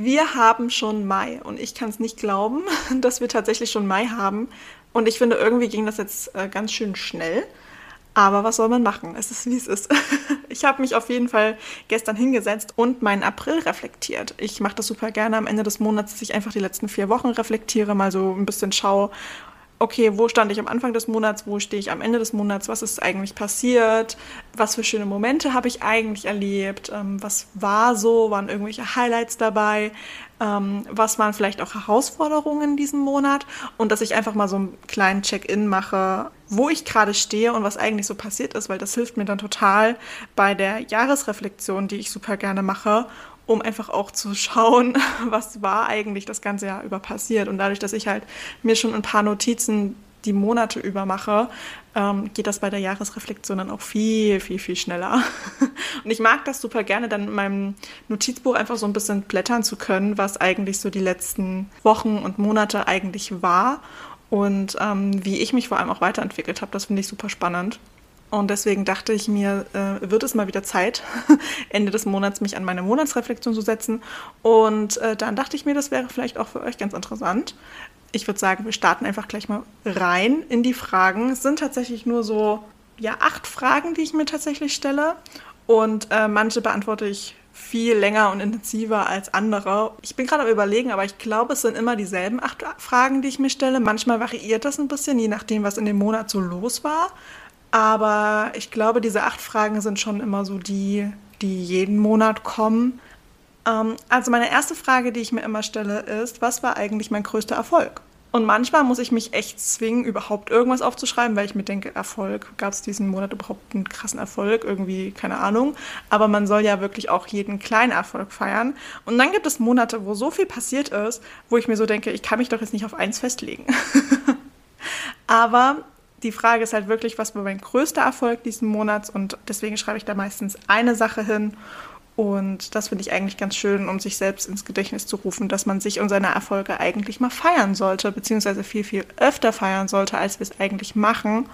Wir haben schon Mai und ich kann es nicht glauben, dass wir tatsächlich schon Mai haben. Und ich finde, irgendwie ging das jetzt äh, ganz schön schnell. Aber was soll man machen? Es ist, wie es ist. Ich habe mich auf jeden Fall gestern hingesetzt und meinen April reflektiert. Ich mache das super gerne am Ende des Monats, dass ich einfach die letzten vier Wochen reflektiere, mal so ein bisschen schaue, okay, wo stand ich am Anfang des Monats, wo stehe ich am Ende des Monats, was ist eigentlich passiert, was für schöne Momente habe ich eigentlich erlebt, ähm, was war so, waren irgendwelche Highlights dabei, ähm, was waren vielleicht auch Herausforderungen in diesem Monat und dass ich einfach mal so einen kleinen Check-in mache, wo ich gerade stehe und was eigentlich so passiert ist, weil das hilft mir dann total bei der Jahresreflexion, die ich super gerne mache, um einfach auch zu schauen, was war eigentlich das ganze Jahr über passiert. Und dadurch, dass ich halt mir schon ein paar Notizen die Monate über mache, ähm, geht das bei der Jahresreflexion dann auch viel, viel, viel schneller. Und ich mag das super gerne, dann in meinem Notizbuch einfach so ein bisschen blättern zu können, was eigentlich so die letzten Wochen und Monate eigentlich war und ähm, wie ich mich vor allem auch weiterentwickelt habe. Das finde ich super spannend. Und deswegen dachte ich mir, äh, wird es mal wieder Zeit, Ende des Monats mich an meine Monatsreflexion zu setzen. Und äh, dann dachte ich mir, das wäre vielleicht auch für euch ganz interessant, ich würde sagen, wir starten einfach gleich mal rein in die Fragen. Es sind tatsächlich nur so, ja, acht Fragen, die ich mir tatsächlich stelle. Und äh, manche beantworte ich viel länger und intensiver als andere. Ich bin gerade am Überlegen, aber ich glaube, es sind immer dieselben acht Fragen, die ich mir stelle. Manchmal variiert das ein bisschen, je nachdem, was in dem Monat so los war. Aber ich glaube, diese acht Fragen sind schon immer so die, die jeden Monat kommen. Ähm, also meine erste Frage, die ich mir immer stelle, ist, was war eigentlich mein größter Erfolg? Und manchmal muss ich mich echt zwingen, überhaupt irgendwas aufzuschreiben, weil ich mir denke, Erfolg, gab es diesen Monat überhaupt einen krassen Erfolg? Irgendwie, keine Ahnung. Aber man soll ja wirklich auch jeden kleinen Erfolg feiern. Und dann gibt es Monate, wo so viel passiert ist, wo ich mir so denke, ich kann mich doch jetzt nicht auf eins festlegen. Aber die Frage ist halt wirklich, was war mein größter Erfolg diesen Monats? Und deswegen schreibe ich da meistens eine Sache hin und das finde ich eigentlich ganz schön, um sich selbst ins Gedächtnis zu rufen, dass man sich und seine Erfolge eigentlich mal feiern sollte, beziehungsweise viel, viel öfter feiern sollte, als wir es eigentlich machen.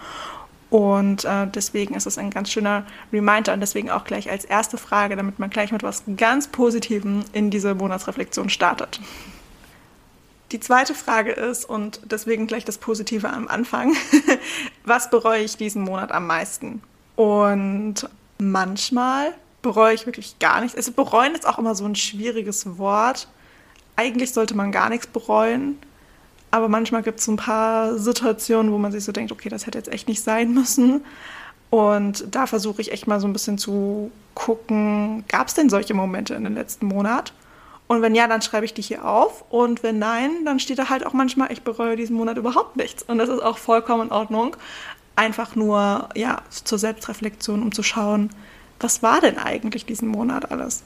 Und äh, deswegen ist es ein ganz schöner Reminder und deswegen auch gleich als erste Frage, damit man gleich mit was ganz Positivem in diese Monatsreflexion startet. Die zweite Frage ist, und deswegen gleich das Positive am Anfang, was bereue ich diesen Monat am meisten? Und manchmal bereue ich wirklich gar nichts. Also bereuen ist auch immer so ein schwieriges Wort. Eigentlich sollte man gar nichts bereuen. Aber manchmal gibt es ein paar Situationen, wo man sich so denkt, okay, das hätte jetzt echt nicht sein müssen. Und da versuche ich echt mal so ein bisschen zu gucken, gab es denn solche Momente in den letzten Monat? Und wenn ja, dann schreibe ich die hier auf. Und wenn nein, dann steht da halt auch manchmal, ich bereue diesen Monat überhaupt nichts. Und das ist auch vollkommen in Ordnung. Einfach nur, ja, zur Selbstreflexion, um zu schauen, was war denn eigentlich diesen Monat alles?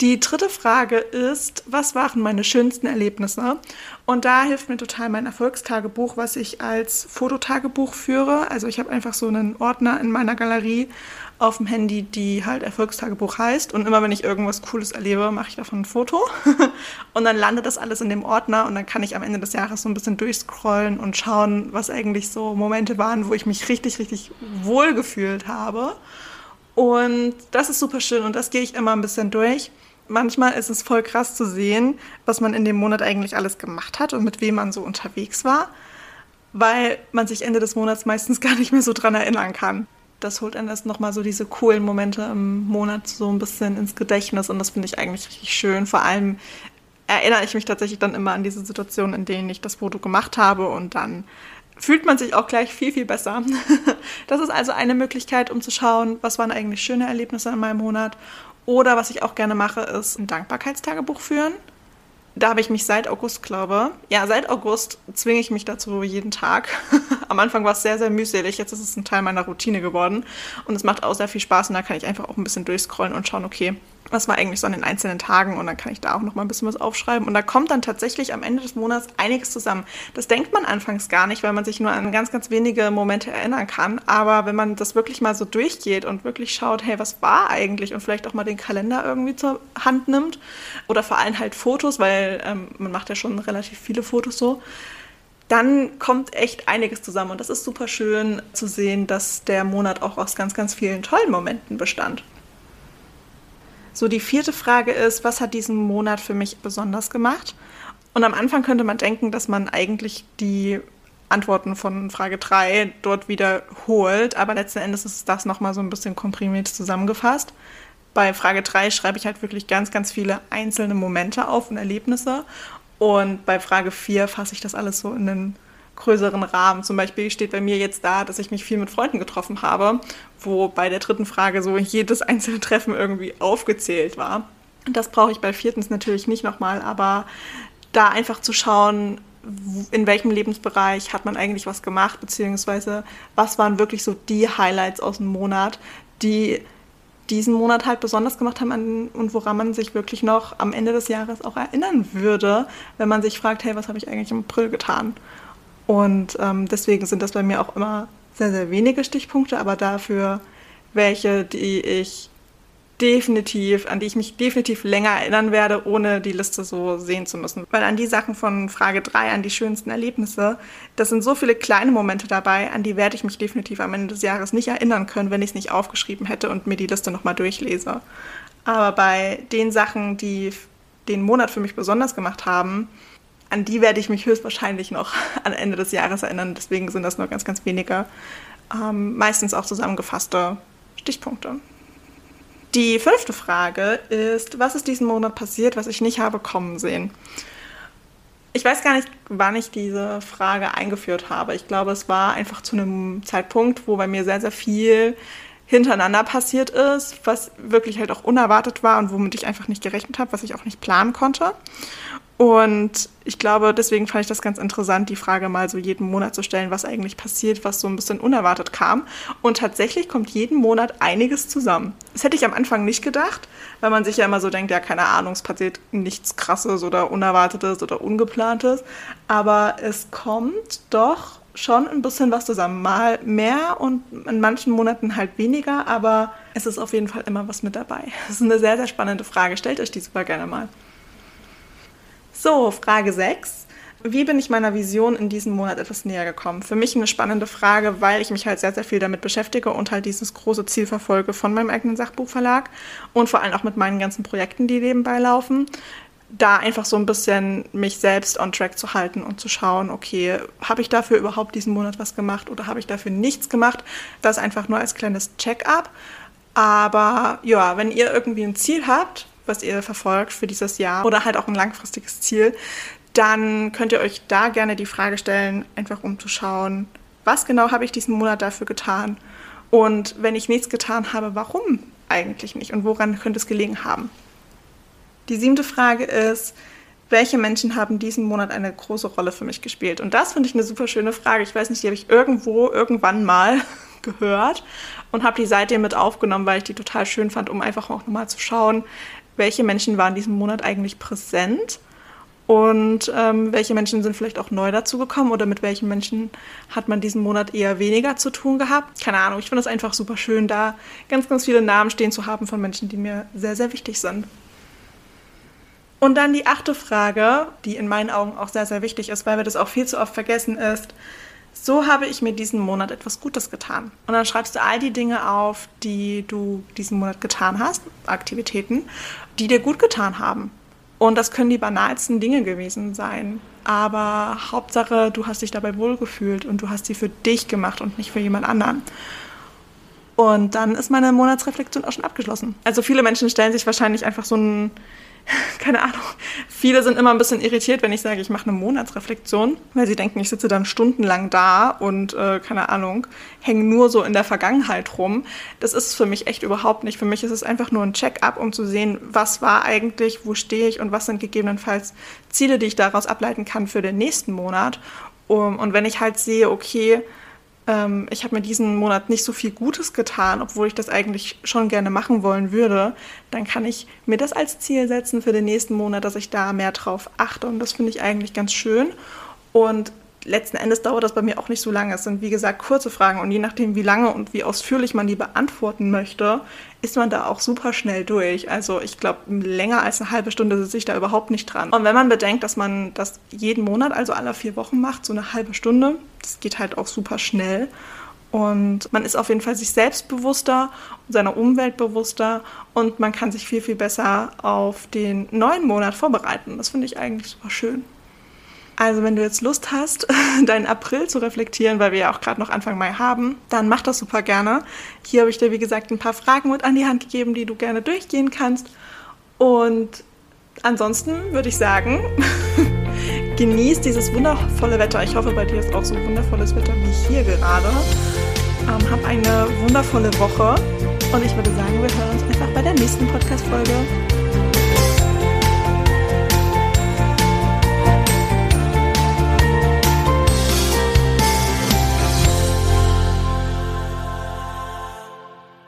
Die dritte Frage ist, was waren meine schönsten Erlebnisse? Und da hilft mir total mein Erfolgstagebuch, was ich als Fototagebuch führe. Also ich habe einfach so einen Ordner in meiner Galerie auf dem Handy, die halt Erfolgstagebuch heißt. Und immer wenn ich irgendwas Cooles erlebe, mache ich davon ein Foto. und dann landet das alles in dem Ordner und dann kann ich am Ende des Jahres so ein bisschen durchscrollen und schauen, was eigentlich so Momente waren, wo ich mich richtig, richtig wohl gefühlt habe. Und das ist super schön und das gehe ich immer ein bisschen durch. Manchmal ist es voll krass zu sehen, was man in dem Monat eigentlich alles gemacht hat und mit wem man so unterwegs war, weil man sich Ende des Monats meistens gar nicht mehr so dran erinnern kann. Das holt einem erst nochmal so diese coolen Momente im Monat so ein bisschen ins Gedächtnis und das finde ich eigentlich richtig schön. Vor allem erinnere ich mich tatsächlich dann immer an diese Situationen, in denen ich das Foto gemacht habe und dann fühlt man sich auch gleich viel, viel besser. Das ist also eine Möglichkeit, um zu schauen, was waren eigentlich schöne Erlebnisse in meinem Monat. Oder was ich auch gerne mache, ist ein Dankbarkeitstagebuch führen da habe ich mich seit August, glaube ja, seit August zwinge ich mich dazu jeden Tag. Am Anfang war es sehr, sehr mühselig. Jetzt ist es ein Teil meiner Routine geworden. Und es macht auch sehr viel Spaß. Und da kann ich einfach auch ein bisschen durchscrollen und schauen, okay, was war eigentlich so an den einzelnen Tagen und dann kann ich da auch noch mal ein bisschen was aufschreiben. Und da kommt dann tatsächlich am Ende des Monats einiges zusammen. Das denkt man anfangs gar nicht, weil man sich nur an ganz, ganz wenige Momente erinnern kann, aber wenn man das wirklich mal so durchgeht und wirklich schaut, hey, was war eigentlich? Und vielleicht auch mal den Kalender irgendwie zur Hand nimmt. Oder vor allem halt Fotos, weil ähm, man macht ja schon relativ viele Fotos so, dann kommt echt einiges zusammen. Und das ist super schön zu sehen, dass der Monat auch aus ganz, ganz vielen tollen Momenten bestand. So, die vierte Frage ist, was hat diesen Monat für mich besonders gemacht? Und am Anfang könnte man denken, dass man eigentlich die Antworten von Frage 3 dort wiederholt, aber letzten Endes ist das nochmal so ein bisschen komprimiert zusammengefasst. Bei Frage 3 schreibe ich halt wirklich ganz, ganz viele einzelne Momente auf und Erlebnisse. Und bei Frage 4 fasse ich das alles so in den größeren Rahmen. Zum Beispiel steht bei mir jetzt da, dass ich mich viel mit Freunden getroffen habe, wo bei der dritten Frage so jedes einzelne Treffen irgendwie aufgezählt war. Das brauche ich bei viertens natürlich nicht nochmal, aber da einfach zu schauen, in welchem Lebensbereich hat man eigentlich was gemacht, beziehungsweise was waren wirklich so die Highlights aus dem Monat, die diesen Monat halt besonders gemacht haben und woran man sich wirklich noch am Ende des Jahres auch erinnern würde, wenn man sich fragt, hey, was habe ich eigentlich im April getan? Und ähm, deswegen sind das bei mir auch immer sehr, sehr wenige Stichpunkte, aber dafür welche, die ich definitiv, an die ich mich definitiv länger erinnern werde, ohne die Liste so sehen zu müssen. Weil an die Sachen von Frage 3, an die schönsten Erlebnisse, das sind so viele kleine Momente dabei, an die werde ich mich definitiv am Ende des Jahres nicht erinnern können, wenn ich es nicht aufgeschrieben hätte und mir die Liste nochmal durchlese. Aber bei den Sachen, die den Monat für mich besonders gemacht haben, an die werde ich mich höchstwahrscheinlich noch am Ende des Jahres erinnern. Deswegen sind das nur ganz, ganz wenige, ähm, meistens auch zusammengefasste Stichpunkte. Die fünfte Frage ist, was ist diesen Monat passiert, was ich nicht habe kommen sehen? Ich weiß gar nicht, wann ich diese Frage eingeführt habe. Ich glaube, es war einfach zu einem Zeitpunkt, wo bei mir sehr, sehr viel hintereinander passiert ist, was wirklich halt auch unerwartet war und womit ich einfach nicht gerechnet habe, was ich auch nicht planen konnte. Und ich glaube, deswegen fand ich das ganz interessant, die Frage mal so jeden Monat zu stellen, was eigentlich passiert, was so ein bisschen unerwartet kam. Und tatsächlich kommt jeden Monat einiges zusammen. Das hätte ich am Anfang nicht gedacht, weil man sich ja immer so denkt, ja, keine Ahnung, es passiert nichts Krasses oder Unerwartetes oder Ungeplantes. Aber es kommt doch schon ein bisschen was zusammen. Mal mehr und in manchen Monaten halt weniger, aber es ist auf jeden Fall immer was mit dabei. Das ist eine sehr, sehr spannende Frage. Stellt euch die super gerne mal. So, Frage 6. Wie bin ich meiner Vision in diesem Monat etwas näher gekommen? Für mich eine spannende Frage, weil ich mich halt sehr, sehr viel damit beschäftige und halt dieses große Ziel verfolge von meinem eigenen Sachbuchverlag und vor allem auch mit meinen ganzen Projekten, die nebenbei laufen. Da einfach so ein bisschen mich selbst on track zu halten und zu schauen, okay, habe ich dafür überhaupt diesen Monat was gemacht oder habe ich dafür nichts gemacht? Das einfach nur als kleines Check-up. Aber ja, wenn ihr irgendwie ein Ziel habt, was ihr verfolgt für dieses Jahr oder halt auch ein langfristiges Ziel, dann könnt ihr euch da gerne die Frage stellen, einfach um zu schauen, was genau habe ich diesen Monat dafür getan und wenn ich nichts getan habe, warum eigentlich nicht und woran könnte es gelegen haben. Die siebte Frage ist, welche Menschen haben diesen Monat eine große Rolle für mich gespielt? Und das finde ich eine super schöne Frage. Ich weiß nicht, die habe ich irgendwo, irgendwann mal gehört und habe die seitdem mit aufgenommen, weil ich die total schön fand, um einfach auch nochmal zu schauen, welche Menschen waren diesen Monat eigentlich präsent und ähm, welche Menschen sind vielleicht auch neu dazugekommen oder mit welchen Menschen hat man diesen Monat eher weniger zu tun gehabt. Keine Ahnung, ich finde es einfach super schön, da ganz, ganz viele Namen stehen zu haben von Menschen, die mir sehr, sehr wichtig sind. Und dann die achte Frage, die in meinen Augen auch sehr, sehr wichtig ist, weil wir das auch viel zu oft vergessen, ist, so habe ich mir diesen Monat etwas Gutes getan. Und dann schreibst du all die Dinge auf, die du diesen Monat getan hast, Aktivitäten, die dir gut getan haben. Und das können die banalsten Dinge gewesen sein. Aber Hauptsache, du hast dich dabei wohlgefühlt und du hast sie für dich gemacht und nicht für jemand anderen. Und dann ist meine Monatsreflexion auch schon abgeschlossen. Also viele Menschen stellen sich wahrscheinlich einfach so ein keine Ahnung, viele sind immer ein bisschen irritiert, wenn ich sage, ich mache eine Monatsreflexion, weil sie denken, ich sitze dann stundenlang da und, äh, keine Ahnung, hänge nur so in der Vergangenheit rum. Das ist für mich echt überhaupt nicht. Für mich ist es einfach nur ein Check-up, um zu sehen, was war eigentlich, wo stehe ich und was sind gegebenenfalls Ziele, die ich daraus ableiten kann für den nächsten Monat. Um, und wenn ich halt sehe, okay, ähm, ich habe mir diesen Monat nicht so viel Gutes getan, obwohl ich das eigentlich schon gerne machen wollen würde, dann kann ich mir das als Ziel setzen für den nächsten Monat, dass ich da mehr drauf achte. Und das finde ich eigentlich ganz schön. Und letzten Endes dauert das bei mir auch nicht so lange. Es sind, wie gesagt, kurze Fragen und je nachdem, wie lange und wie ausführlich man die beantworten möchte, ist man da auch super schnell durch. Also ich glaube, länger als eine halbe Stunde sitze ich da überhaupt nicht dran. Und wenn man bedenkt, dass man das jeden Monat, also alle vier Wochen macht, so eine halbe Stunde, das geht halt auch super schnell. Und man ist auf jeden Fall sich selbstbewusster seiner Umwelt bewusster und man kann sich viel, viel besser auf den neuen Monat vorbereiten. Das finde ich eigentlich super schön. Also wenn du jetzt Lust hast, deinen April zu reflektieren, weil wir ja auch gerade noch Anfang Mai haben, dann mach das super gerne. Hier habe ich dir, wie gesagt, ein paar Fragen mit an die Hand gegeben, die du gerne durchgehen kannst. Und ansonsten würde ich sagen, genieß dieses wundervolle Wetter. Ich hoffe, bei dir ist auch so wundervolles Wetter wie hier gerade. Ähm, hab eine wundervolle Woche und ich würde sagen, wir hören uns einfach bei der nächsten Podcast-Folge.